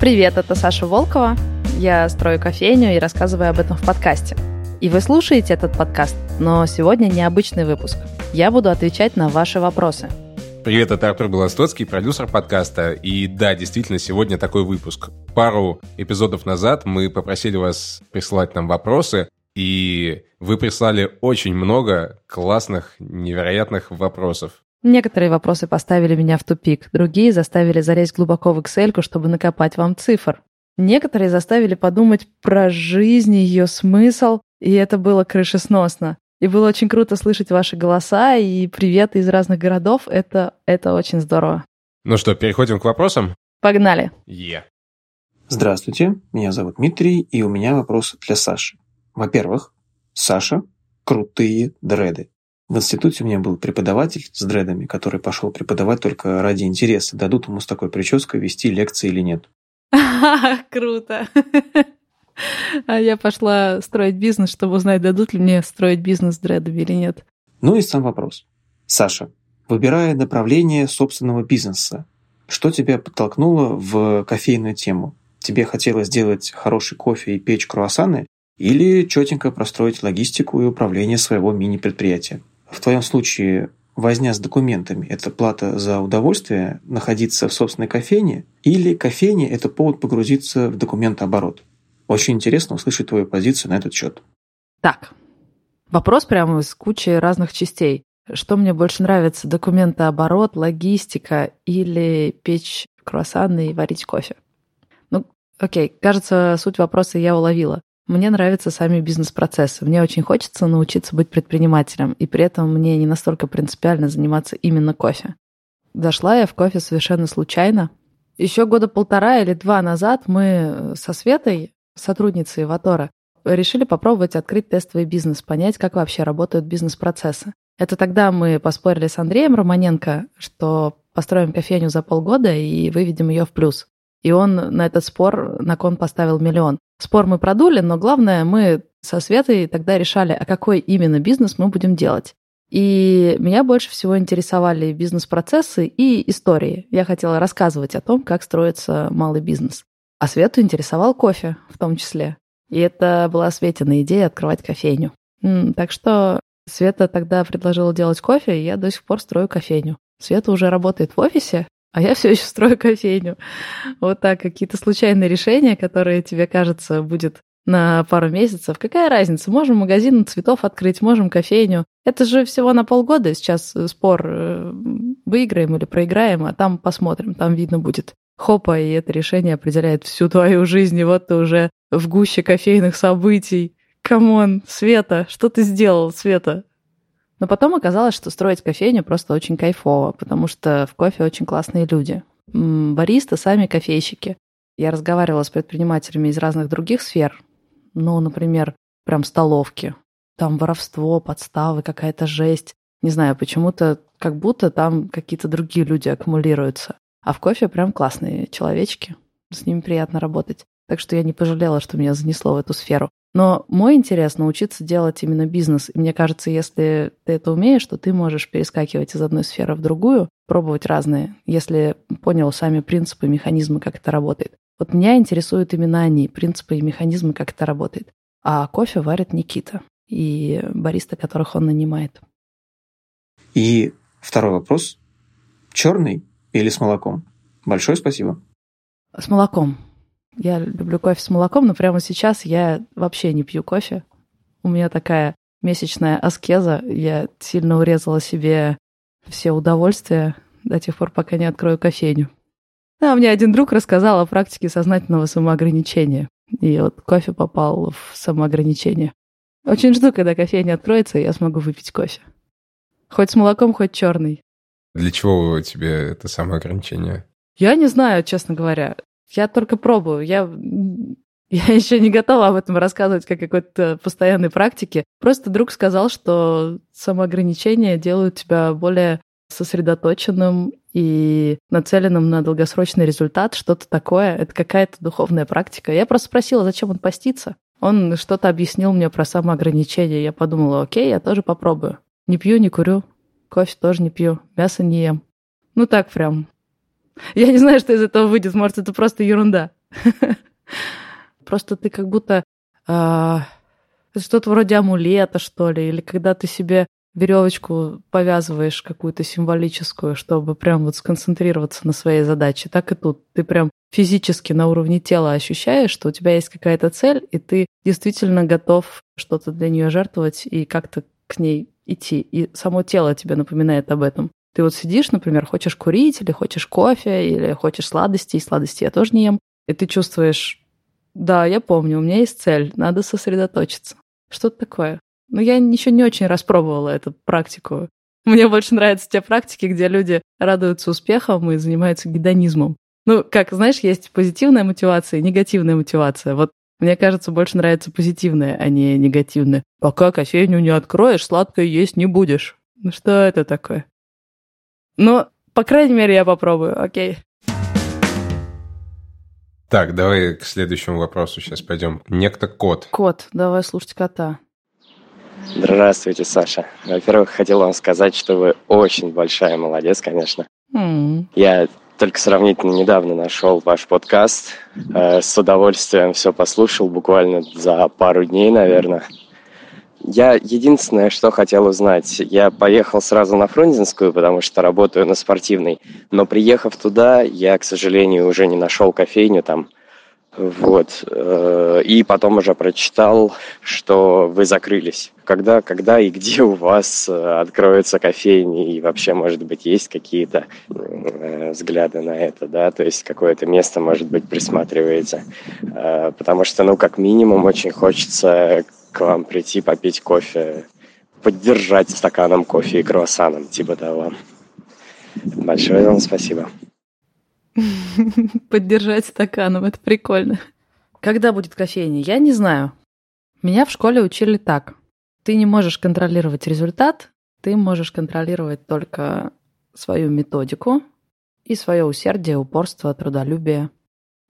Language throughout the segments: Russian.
Привет, это Саша Волкова. Я строю кофейню и рассказываю об этом в подкасте. И вы слушаете этот подкаст, но сегодня необычный выпуск. Я буду отвечать на ваши вопросы. Привет, это Артур Белостоцкий, продюсер подкаста. И да, действительно, сегодня такой выпуск. Пару эпизодов назад мы попросили вас присылать нам вопросы, и вы прислали очень много классных, невероятных вопросов. Некоторые вопросы поставили меня в тупик, другие заставили залезть глубоко в Excel, чтобы накопать вам цифр. Некоторые заставили подумать про жизнь, ее смысл, и это было крышесносно. И было очень круто слышать ваши голоса и приветы из разных городов. Это, это очень здорово. Ну что, переходим к вопросам? Погнали. Е. Здравствуйте, меня зовут Дмитрий, и у меня вопрос для Саши. Во-первых, Саша – крутые дреды. В институте у меня был преподаватель с дредами, который пошел преподавать только ради интереса, дадут ему с такой прической вести лекции или нет. Круто. А я пошла строить бизнес, чтобы узнать, дадут ли мне строить бизнес с дредами или нет. Ну и сам вопрос. Саша, выбирая направление собственного бизнеса, что тебя подтолкнуло в кофейную тему? Тебе хотелось сделать хороший кофе и печь круассаны или четенько простроить логистику и управление своего мини-предприятия? В твоем случае возня с документами – это плата за удовольствие находиться в собственной кофейне, или кофейня – это повод погрузиться в документооборот? Очень интересно услышать твою позицию на этот счет. Так, вопрос прямо из кучи разных частей. Что мне больше нравится, документооборот, логистика или печь круассаны и варить кофе? Ну, окей, кажется, суть вопроса я уловила. Мне нравятся сами бизнес-процессы. Мне очень хочется научиться быть предпринимателем, и при этом мне не настолько принципиально заниматься именно кофе. Дошла я в кофе совершенно случайно. Еще года полтора или два назад мы со Светой, сотрудницей Ватора, решили попробовать открыть тестовый бизнес, понять, как вообще работают бизнес-процессы. Это тогда мы поспорили с Андреем Романенко, что построим кофейню за полгода и выведем ее в плюс. И он на этот спор на кон поставил миллион. Спор мы продули, но главное, мы со Светой тогда решали, а какой именно бизнес мы будем делать. И меня больше всего интересовали бизнес-процессы и истории. Я хотела рассказывать о том, как строится малый бизнес. А Свету интересовал кофе в том числе. И это была Светина идея открывать кофейню. Так что Света тогда предложила делать кофе, и я до сих пор строю кофейню. Света уже работает в офисе, а я все еще строю кофейню. Вот так, какие-то случайные решения, которые тебе кажется будет на пару месяцев. Какая разница? Можем магазин цветов открыть, можем кофейню. Это же всего на полгода. Сейчас спор э, выиграем или проиграем, а там посмотрим, там видно будет. Хопа, и это решение определяет всю твою жизнь, и вот ты уже в гуще кофейных событий. Come on, Света, что ты сделал, Света? Но потом оказалось, что строить кофейню просто очень кайфово, потому что в кофе очень классные люди. Баристы сами кофейщики. Я разговаривала с предпринимателями из разных других сфер. Ну, например, прям столовки. Там воровство, подставы, какая-то жесть. Не знаю, почему-то как будто там какие-то другие люди аккумулируются. А в кофе прям классные человечки. С ними приятно работать. Так что я не пожалела, что меня занесло в эту сферу. Но мой интерес научиться делать именно бизнес. И мне кажется, если ты это умеешь, то ты можешь перескакивать из одной сферы в другую, пробовать разные, если понял сами принципы, механизмы, как это работает. Вот меня интересуют именно они, принципы и механизмы, как это работает. А кофе варит Никита и бариста, которых он нанимает. И второй вопрос. Черный или с молоком? Большое спасибо. С молоком. Я люблю кофе с молоком, но прямо сейчас я вообще не пью кофе. У меня такая месячная аскеза. Я сильно урезала себе все удовольствия до тех пор, пока не открою кофейню. А мне один друг рассказал о практике сознательного самоограничения. И вот кофе попал в самоограничение. Очень жду, когда кофейня откроется, и я смогу выпить кофе. Хоть с молоком, хоть черный. Для чего тебе это самоограничение? Я не знаю, честно говоря. Я только пробую. Я, я еще не готова об этом рассказывать как какой-то постоянной практике. Просто друг сказал, что самоограничения делают тебя более сосредоточенным и нацеленным на долгосрочный результат, что-то такое. Это какая-то духовная практика. Я просто спросила, зачем он постится. Он что-то объяснил мне про самоограничение. Я подумала, окей, я тоже попробую. Не пью, не курю, кофе тоже не пью, мясо не ем. Ну так прям Я не знаю, что из этого выйдет. Может, это просто ерунда. Просто ты как будто а, что-то вроде амулета, что ли, или когда ты себе веревочку повязываешь какую-то символическую, чтобы прям вот сконцентрироваться на своей задаче. Так и тут. Ты прям физически на уровне тела ощущаешь, что у тебя есть какая-то цель, и ты действительно готов что-то для нее жертвовать и как-то к ней идти. И само тело тебе напоминает об этом. Ты вот сидишь, например, хочешь курить, или хочешь кофе, или хочешь сладости, и сладости я тоже не ем, и ты чувствуешь, да, я помню, у меня есть цель, надо сосредоточиться. Что-то такое. Но я еще не очень распробовала эту практику. Мне больше нравятся те практики, где люди радуются успехам и занимаются гедонизмом. Ну, как, знаешь, есть позитивная мотивация и негативная мотивация. Вот мне кажется, больше нравится позитивная, а не негативная. Пока кофейню не откроешь, сладкое есть не будешь. Ну что это такое? Ну, по крайней мере, я попробую, окей. Так, давай к следующему вопросу сейчас пойдем. Некто кот. Кот, давай слушать кота. Здравствуйте, Саша. Во-первых, хотел вам сказать, что вы очень большая молодец, конечно. Mm. Я только сравнительно недавно нашел ваш подкаст. Э, с удовольствием все послушал, буквально за пару дней, наверное. Я единственное, что хотел узнать, я поехал сразу на Фрунзенскую, потому что работаю на спортивной, но приехав туда, я, к сожалению, уже не нашел кофейню там, вот. Э, и потом уже прочитал, что вы закрылись. Когда, когда и где у вас э, откроются кофейни? И вообще, может быть, есть какие-то э, взгляды на это, да? То есть какое-то место, может быть, присматриваете? Потому что, ну, как минимум, очень хочется к вам прийти попить кофе, поддержать стаканом кофе и круассаном, типа того. Большое вам спасибо. Поддержать стаканом, это прикольно. Когда будет кофейня? Я не знаю. Меня в школе учили так. Ты не можешь контролировать результат, ты можешь контролировать только свою методику и свое усердие, упорство, трудолюбие.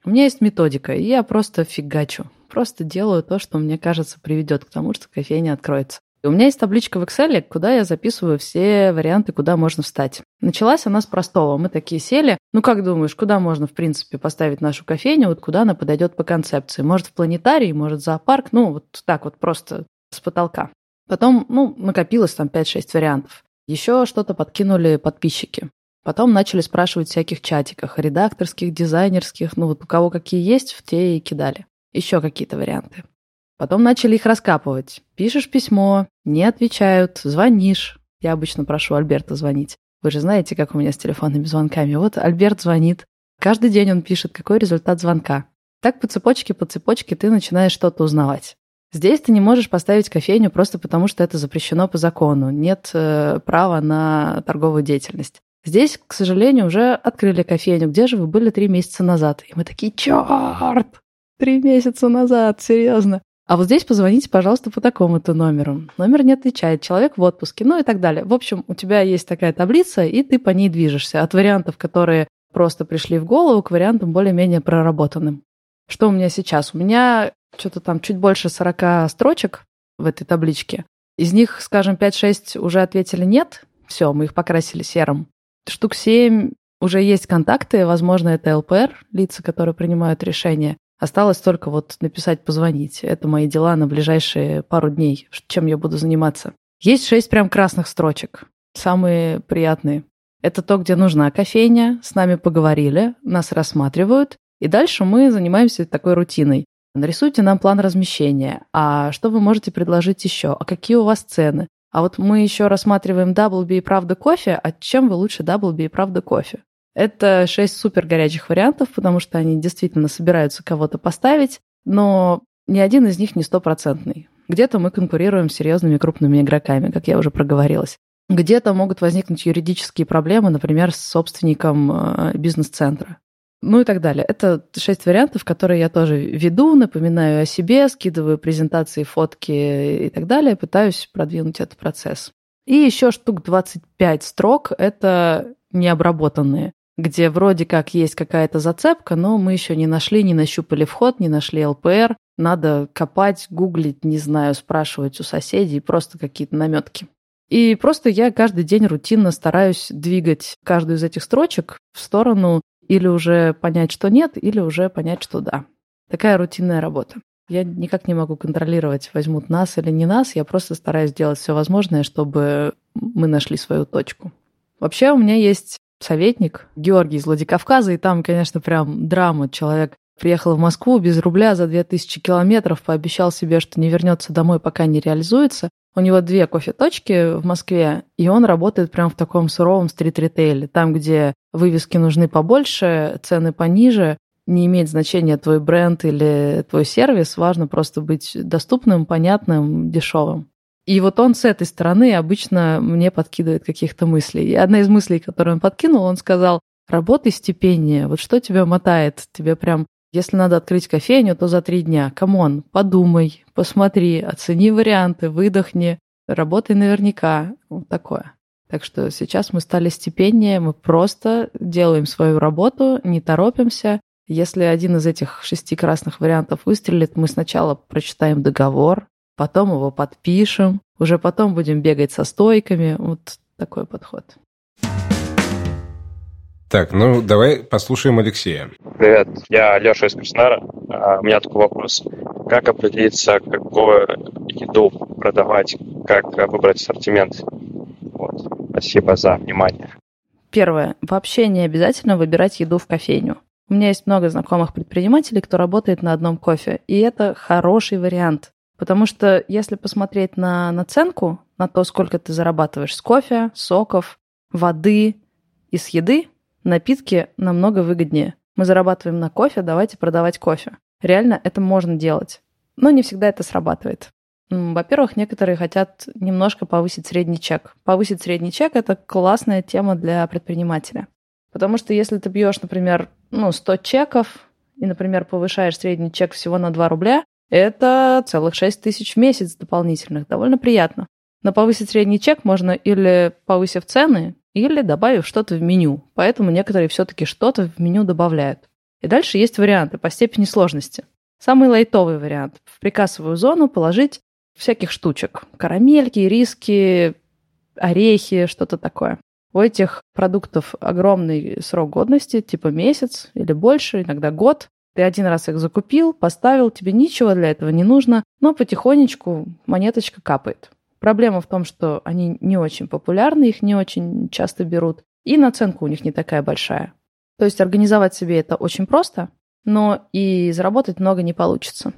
У меня есть методика, и я просто фигачу. Просто делаю то, что мне кажется приведет к тому, что кофейня откроется. И у меня есть табличка в Excel, куда я записываю все варианты, куда можно встать. Началась она с простого. Мы такие сели. Ну, как думаешь, куда можно, в принципе, поставить нашу кофейню? Вот куда она подойдет по концепции? Может, в планетарий, может, в зоопарк? Ну, вот так вот просто с потолка. Потом, ну, накопилось там 5-6 вариантов. Еще что-то подкинули подписчики. Потом начали спрашивать в всяких чатиках, редакторских, дизайнерских, ну вот у кого какие есть, в те и кидали. Еще какие-то варианты. Потом начали их раскапывать. Пишешь письмо, не отвечают, звонишь. Я обычно прошу Альберта звонить. Вы же знаете, как у меня с телефонными звонками. Вот Альберт звонит. Каждый день он пишет, какой результат звонка. Так по цепочке, по цепочке ты начинаешь что-то узнавать. Здесь ты не можешь поставить кофейню просто потому, что это запрещено по закону. Нет э, права на торговую деятельность. Здесь, к сожалению, уже открыли кофейню. Где же вы были три месяца назад? И мы такие, черт! Три месяца назад, серьезно. А вот здесь позвоните, пожалуйста, по такому-то номеру. Номер не отвечает, человек в отпуске, ну и так далее. В общем, у тебя есть такая таблица, и ты по ней движешься. От вариантов, которые просто пришли в голову, к вариантам более-менее проработанным. Что у меня сейчас? У меня что-то там чуть больше 40 строчек в этой табличке. Из них, скажем, 5-6 уже ответили «нет». Все, мы их покрасили серым. Штук 7 уже есть контакты, возможно, это ЛПР, лица, которые принимают решения. Осталось только вот написать, позвонить. Это мои дела на ближайшие пару дней, чем я буду заниматься. Есть шесть прям красных строчек. Самые приятные. Это то, где нужна кофейня, с нами поговорили, нас рассматривают, и дальше мы занимаемся такой рутиной. Нарисуйте нам план размещения. А что вы можете предложить еще? А какие у вас цены? А вот мы еще рассматриваем Даблби и Правда кофе. А чем вы лучше Даблби и Правда кофе? Это шесть супер горячих вариантов, потому что они действительно собираются кого-то поставить, но ни один из них не стопроцентный. Где-то мы конкурируем с серьезными крупными игроками, как я уже проговорилась. Где-то могут возникнуть юридические проблемы, например, с собственником э, бизнес-центра. Ну и так далее. Это шесть вариантов, которые я тоже веду, напоминаю о себе, скидываю презентации, фотки и так далее, пытаюсь продвинуть этот процесс. И еще штук 25 строк — это необработанные где вроде как есть какая-то зацепка, но мы еще не нашли, не нащупали вход, не нашли ЛПР. Надо копать, гуглить, не знаю, спрашивать у соседей, просто какие-то наметки. И просто я каждый день рутинно стараюсь двигать каждую из этих строчек в сторону или уже понять, что нет, или уже понять, что да. Такая рутинная работа. Я никак не могу контролировать, возьмут нас или не нас. Я просто стараюсь сделать все возможное, чтобы мы нашли свою точку. Вообще у меня есть советник Георгий из Владикавказа, и там, конечно, прям драма. Человек приехал в Москву без рубля за 2000 километров, пообещал себе, что не вернется домой, пока не реализуется. У него две кофе-точки в Москве, и он работает прям в таком суровом стрит-ритейле, там, где вывески нужны побольше, цены пониже, не имеет значения твой бренд или твой сервис, важно просто быть доступным, понятным, дешевым. И вот он с этой стороны обычно мне подкидывает каких-то мыслей. И одна из мыслей, которую он подкинул, он сказал, работай степеннее, вот что тебя мотает, тебе прям если надо открыть кофейню, то за три дня. Come on, подумай, посмотри, оцени варианты, выдохни, работай наверняка. Вот такое. Так что сейчас мы стали степеннее, мы просто делаем свою работу, не торопимся. Если один из этих шести красных вариантов выстрелит, мы сначала прочитаем договор, потом его подпишем, уже потом будем бегать со стойками. Вот такой подход. Так, ну давай послушаем Алексея. Привет, я Леша из Краснодара. А, у меня такой вопрос. Как определиться, какую еду продавать, как выбрать ассортимент? Вот. Спасибо за внимание. Первое. Вообще не обязательно выбирать еду в кофейню. У меня есть много знакомых предпринимателей, кто работает на одном кофе, и это хороший вариант. Потому что если посмотреть на наценку, на то, сколько ты зарабатываешь с кофе, соков, воды и с еды, Напитки намного выгоднее. Мы зарабатываем на кофе, давайте продавать кофе. Реально это можно делать. Но не всегда это срабатывает. Во-первых, некоторые хотят немножко повысить средний чек. Повысить средний чек – это классная тема для предпринимателя. Потому что если ты бьешь, например, ну, 100 чеков, и, например, повышаешь средний чек всего на 2 рубля, это целых 6 тысяч в месяц дополнительных. Довольно приятно. Но повысить средний чек можно или повысив цены, или добавив что-то в меню. Поэтому некоторые все-таки что-то в меню добавляют. И дальше есть варианты по степени сложности. Самый лайтовый вариант – в прикассовую зону положить всяких штучек. Карамельки, риски, орехи, что-то такое. У этих продуктов огромный срок годности, типа месяц или больше, иногда год. Ты один раз их закупил, поставил, тебе ничего для этого не нужно, но потихонечку монеточка капает. Проблема в том, что они не очень популярны, их не очень часто берут, и наценка у них не такая большая. То есть организовать себе это очень просто, но и заработать много не получится.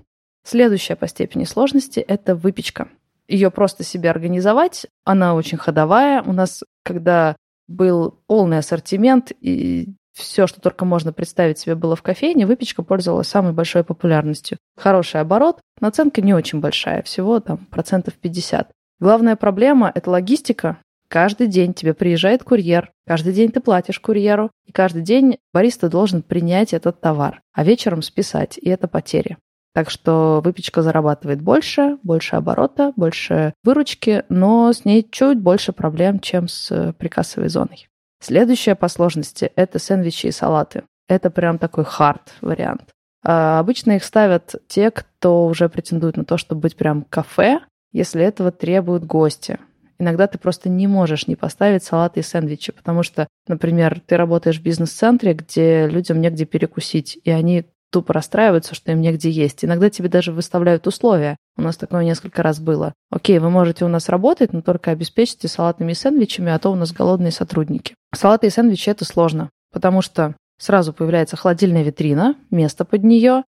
Следующая по степени сложности – это выпечка. Ее просто себе организовать, она очень ходовая. У нас, когда был полный ассортимент и все, что только можно представить себе было в кофейне, выпечка пользовалась самой большой популярностью. Хороший оборот, наценка не очень большая, всего там процентов 50. Главная проблема – это логистика. Каждый день тебе приезжает курьер, каждый день ты платишь курьеру, и каждый день бариста должен принять этот товар, а вечером списать, и это потери. Так что выпечка зарабатывает больше, больше оборота, больше выручки, но с ней чуть больше проблем, чем с прикассовой зоной. Следующее по сложности – это сэндвичи и салаты. Это прям такой хард вариант. А обычно их ставят те, кто уже претендует на то, чтобы быть прям кафе, если этого требуют гости. Иногда ты просто не можешь не поставить салаты и сэндвичи, потому что, например, ты работаешь в бизнес-центре, где людям негде перекусить, и они тупо расстраиваются, что им негде есть. Иногда тебе даже выставляют условия. У нас такое несколько раз было. Окей, вы можете у нас работать, но только обеспечьте салатами и сэндвичами, а то у нас голодные сотрудники. Салаты и сэндвичи – это сложно, потому что сразу появляется холодильная витрина, место под нее,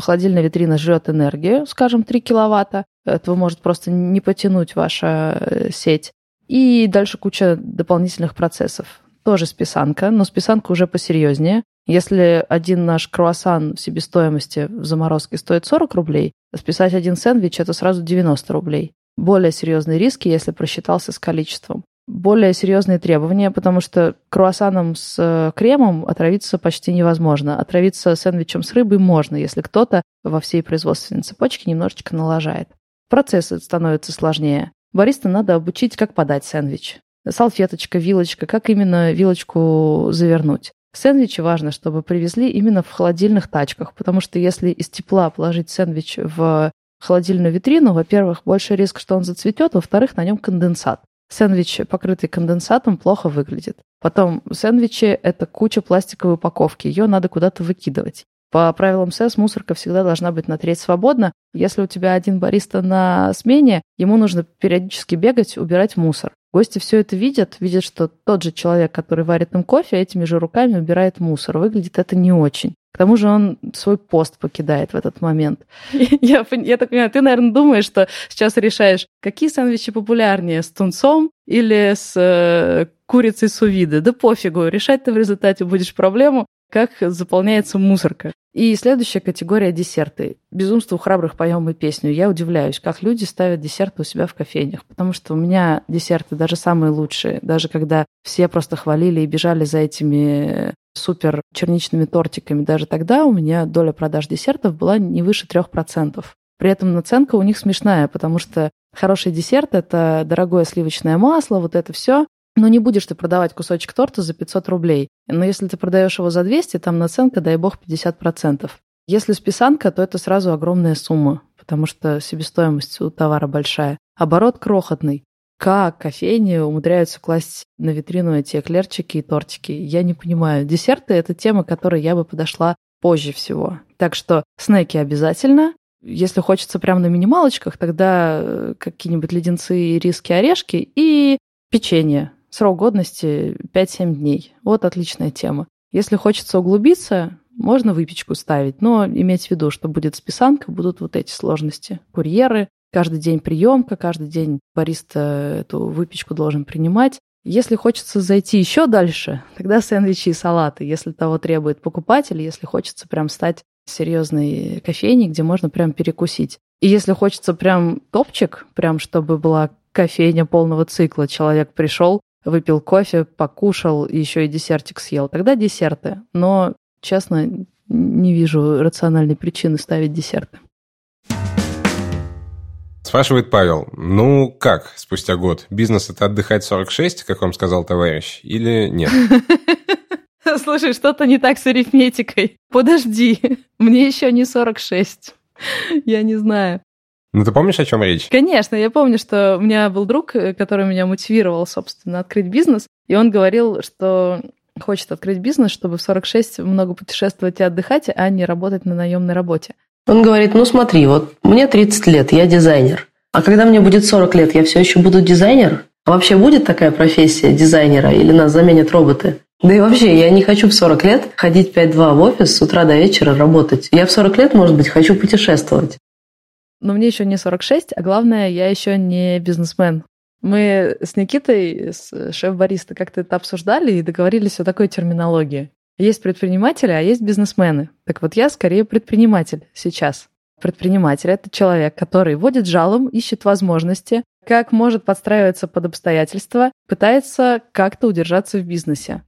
холодильная витрина жрет энергию, скажем, 3 киловатта, этого может просто не потянуть ваша э, сеть. И дальше куча дополнительных процессов. Тоже списанка, но списанка уже посерьезнее. Если один наш круассан в себестоимости в заморозке стоит 40 рублей, списать один сэндвич – это сразу 90 рублей. Более серьезные риски, если просчитался с количеством более серьезные требования, потому что круассаном с э, кремом отравиться почти невозможно. Отравиться сэндвичем с рыбой можно, если кто-то во всей производственной цепочке немножечко налажает. Процессы становятся сложнее. Бариста надо обучить, как подать сэндвич. Салфеточка, вилочка, как именно вилочку завернуть. Сэндвичи важно, чтобы привезли именно в холодильных тачках, потому что если из тепла положить сэндвич в холодильную витрину, во-первых, больше риск, что он зацветет, во-вторых, на нем конденсат. сэндвич, покрытый конденсатом, плохо выглядит. Потом сэндвичи — это куча пластиковой упаковки, ее надо куда-то выкидывать. По правилам СЭС мусорка всегда должна быть на треть свободна. Если у тебя один бариста на смене, ему нужно периодически бегать, убирать мусор. Гости все это видят, видят, что тот же человек, который варит им кофе, этими же руками убирает мусор. Выглядит это не очень. К тому же он свой пост покидает в этот момент. Я, я так понимаю, ты, наверное, думаешь, что сейчас решаешь, какие сэндвичи популярнее, с тунцом или с э, курицей сувиды. Да пофигу, решать ты в результате будешь проблему, как заполняется мусорка. И следующая категория – десерты. «Безумство у храбрых» поем и песню. Я удивляюсь, как люди ставят десерты у себя в кофейнях, потому что у меня десерты даже самые лучшие, даже когда все просто хвалили и бежали за этими супер черничными тортиками, даже тогда у меня доля продаж десертов была не выше 3%. При этом наценка у них смешная, потому что хороший десерт – это дорогое сливочное масло, вот это все. Но не будешь ты продавать кусочек торта за 500 рублей. Но если ты продаешь его за 200, там наценка, дай бог, 50%. Если списанка, то это сразу огромная сумма, потому что себестоимость у товара большая. Оборот крохотный. Как кофейни умудряются класть на витрину эти эклерчики и тортики? Я не понимаю. Десерты – это тема, к которой я бы подошла позже всего. Так что снеки обязательно. Если хочется прямо на минималочках, тогда э, какие-нибудь леденцы, риски, орешки и печенье. Срок годности 5-7 дней. Вот отличная тема. Если хочется углубиться, можно выпечку ставить, но иметь в виду, что будет списанка, будут вот эти сложности. Курьеры, каждый день приемка, каждый день бариста эту выпечку должен принимать. Если хочется зайти еще дальше, тогда сэндвичи и салаты, если того требует покупатель, если хочется прям стать серьезной кофейней, где можно прям перекусить. И если хочется прям топчик, прям чтобы была кофейня полного цикла, человек пришел, выпил кофе, покушал, еще и десертик съел. Тогда десерты. Но, честно, не вижу рациональной причины ставить десерты. Спрашивает Павел, ну как спустя год? Бизнес это отдыхать 46, как вам сказал товарищ, или нет? Слушай, что-то не так с арифметикой. Подожди, мне еще не 46. Я не знаю. Ну, ты помнишь, о чем речь? Конечно, я помню, что у меня был друг, э, который меня мотивировал, собственно, открыть бизнес, и он говорил, что хочет открыть бизнес, чтобы в 46 много путешествовать и отдыхать, а не работать на наемной работе. Он говорит, ну смотри, вот мне 30 лет, я дизайнер. А когда мне будет 40 лет, я все еще буду дизайнер? А вообще будет такая профессия дизайнера или нас заменят роботы? Да и вообще, я не хочу в 40 лет ходить 5-2 в офис с утра до вечера работать. Я в 40 лет, может быть, хочу путешествовать но мне еще не 46, а главное, я еще не бизнесмен. Мы с Никитой, с шеф-бариста, как-то это обсуждали и договорились о такой терминологии. Есть предприниматели, а есть бизнесмены. Так вот, я скорее предприниматель сейчас. Предприниматель – это человек, который водит жалом, ищет возможности, как может подстраиваться под обстоятельства, пытается как-то удержаться в бизнесе.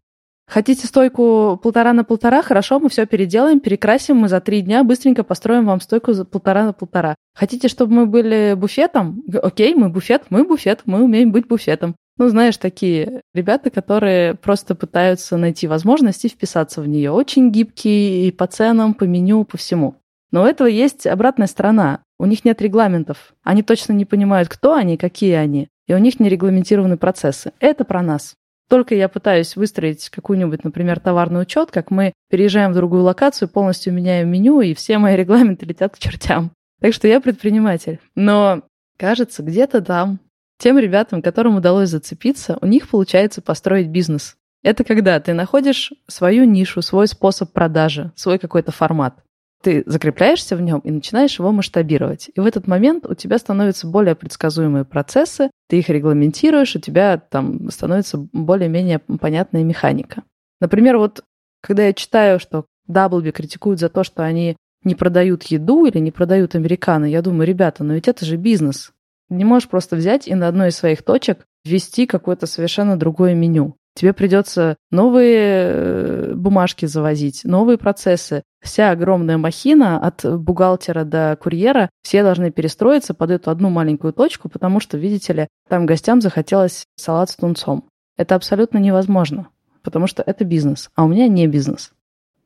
Хотите стойку полтора на полтора? Хорошо, мы все переделаем, перекрасим, мы за три дня быстренько построим вам стойку за полтора на полтора. Хотите, чтобы мы были буфетом? Окей, мы буфет, мы буфет, мы умеем быть буфетом. Ну, знаешь, такие ребята, которые просто пытаются найти возможности вписаться в нее. Очень гибкие и по ценам, по меню, по всему. Но у этого есть обратная сторона. У них нет регламентов. Они точно не понимают, кто они, какие они. И у них не регламентированы процессы. Это про нас. Только я пытаюсь выстроить какую-нибудь, например, товарный учет, как мы переезжаем в другую локацию, полностью меняем меню, и все мои регламенты летят к чертям. Так что я предприниматель. Но, кажется, где-то там тем ребятам, которым удалось зацепиться, у них получается построить бизнес. Это когда ты находишь свою нишу, свой способ продажи, свой какой-то формат ты закрепляешься в нем и начинаешь его масштабировать. И в этот момент у тебя становятся более предсказуемые процессы, ты их регламентируешь, у тебя там становится более-менее понятная механика. Например, вот когда я читаю, что Даблби критикуют за то, что они не продают еду или не продают американо, я думаю, ребята, но ведь это же бизнес. Не можешь просто взять и на одной из своих точек ввести какое-то совершенно другое меню. Тебе придется новые э, бумажки завозить, новые процессы. Вся огромная махина от бухгалтера до курьера, все должны перестроиться под эту одну маленькую точку, потому что, видите ли, там гостям захотелось салат с тунцом. Это абсолютно невозможно, потому что это бизнес, а у меня не бизнес.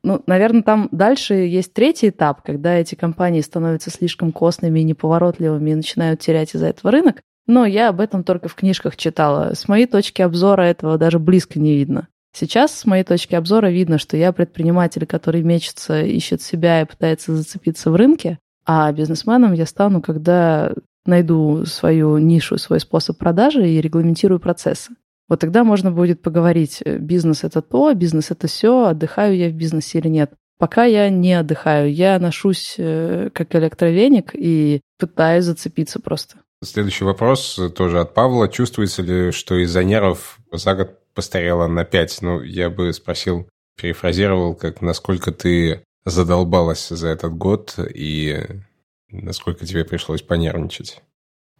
Ну, наверное, там дальше есть третий этап, когда эти компании становятся слишком костными и неповоротливыми и начинают терять из-за этого рынок. Но я об этом только в книжках читала. С моей точки обзора этого даже близко не видно. Сейчас, с моей точки обзора, видно, что я предприниматель, который мечется, ищет себя и пытается зацепиться в рынке, а бизнесменом я стану, когда найду свою нишу, свой способ продажи и регламентирую процессы. Вот тогда можно будет поговорить, э, бизнес это то, бизнес это все, отдыхаю я в бизнесе или нет. Пока я не отдыхаю, я ношусь э, как электровеник и пытаюсь зацепиться просто. Следующий вопрос тоже от Павла. Чувствуется ли, что из-за нервов за год постарела на 5? Ну, я бы спросил, перефразировал, как насколько ты задолбалась за этот год и насколько тебе пришлось понервничать?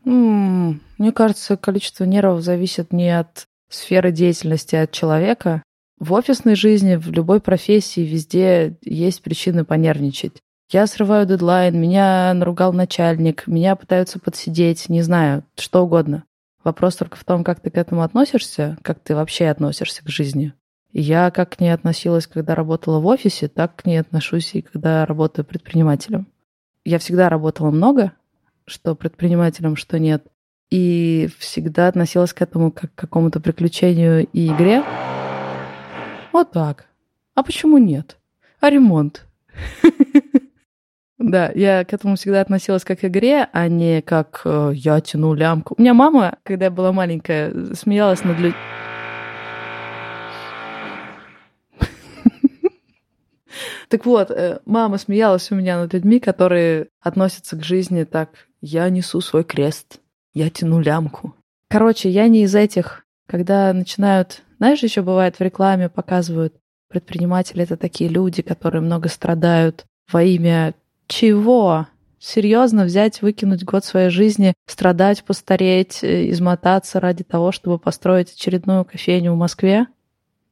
Мне кажется, количество нервов зависит не от сферы деятельности, а от человека. В офисной жизни, в любой профессии, везде есть причины понервничать. Я срываю дедлайн, меня наругал начальник, меня пытаются подсидеть, не знаю, что угодно. Вопрос только в том, как ты к этому относишься, как ты вообще относишься к жизни. я как к ней относилась, когда работала в офисе, так к ней отношусь и когда работаю предпринимателем. Я всегда работала много, что предпринимателем, что нет. И всегда относилась к этому как к какому-то приключению и игре. Вот так. А почему нет? А ремонт? Да, я к этому всегда относилась как к игре, а не как э, я тяну лямку. У меня мама, когда я была маленькая, смеялась над людьми. Так вот, э, мама смеялась у меня над людьми, которые относятся к жизни так «я несу свой крест, я тяну лямку». Короче, я не из этих, когда начинают... Знаешь, еще бывает в рекламе показывают, предприниматели — это такие люди, которые много страдают во имя чего? Серьезно взять, выкинуть год своей жизни, страдать, постареть, э, измотаться ради того, чтобы построить очередную кофейню в Москве?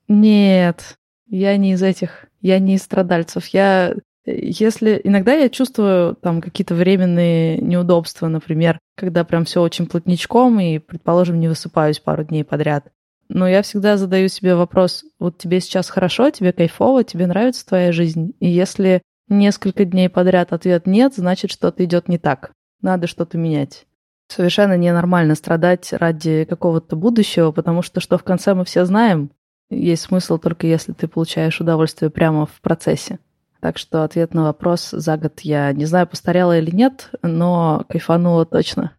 Нет, я не из этих, я не из страдальцев. Я, э, если иногда я чувствую там какие-то временные неудобства, например, когда прям все очень плотничком и, предположим, не высыпаюсь пару дней подряд. Но я всегда задаю себе вопрос, вот тебе сейчас хорошо, тебе кайфово, тебе нравится твоя жизнь? И если несколько дней подряд ответ нет, значит, что-то идет не так. Надо что-то менять. Совершенно ненормально страдать ради какого-то будущего, потому что что в конце мы все знаем, есть смысл только если ты получаешь удовольствие прямо в процессе. Так что ответ на вопрос за год я не знаю, постарела или нет, но кайфанула точно.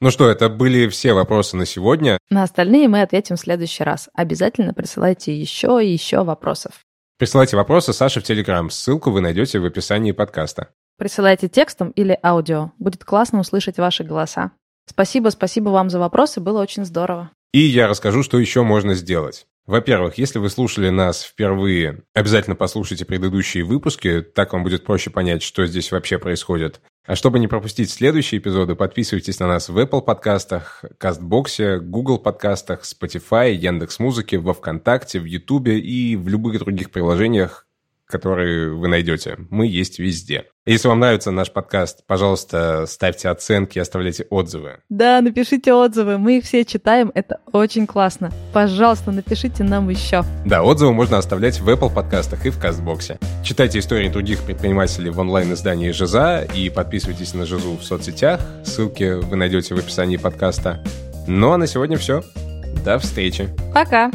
Ну что, это были все вопросы на сегодня. На остальные мы ответим в следующий раз. Обязательно присылайте еще и еще вопросов. Присылайте вопросы Саше в Телеграм. Ссылку вы найдете в описании подкаста. Присылайте текстом или аудио. Будет классно услышать ваши голоса. Спасибо, спасибо вам за вопросы, было очень здорово. И я расскажу, что еще можно сделать. Во-первых, если вы слушали нас впервые, обязательно послушайте предыдущие выпуски, так вам будет проще понять, что здесь вообще происходит. А чтобы не пропустить следующие эпизоды, подписывайтесь на нас в Apple подкастах, Кастбоксе, Google подкастах, Spotify, Яндекс.Музыке, во Вконтакте, в Ютубе и в любых других приложениях, которые вы найдете. Мы есть везде. Если вам нравится наш подкаст, пожалуйста, ставьте оценки, оставляйте отзывы. Да, напишите отзывы, мы их все читаем, это очень классно. Пожалуйста, напишите нам еще. Да, отзывы можно оставлять в Apple подкастах и в Кастбоксе. Читайте истории других предпринимателей в онлайн-издании Жиза и подписывайтесь на Жизу в соцсетях. Ссылки вы найдете в описании подкаста. Ну а на сегодня все. До встречи. Пока.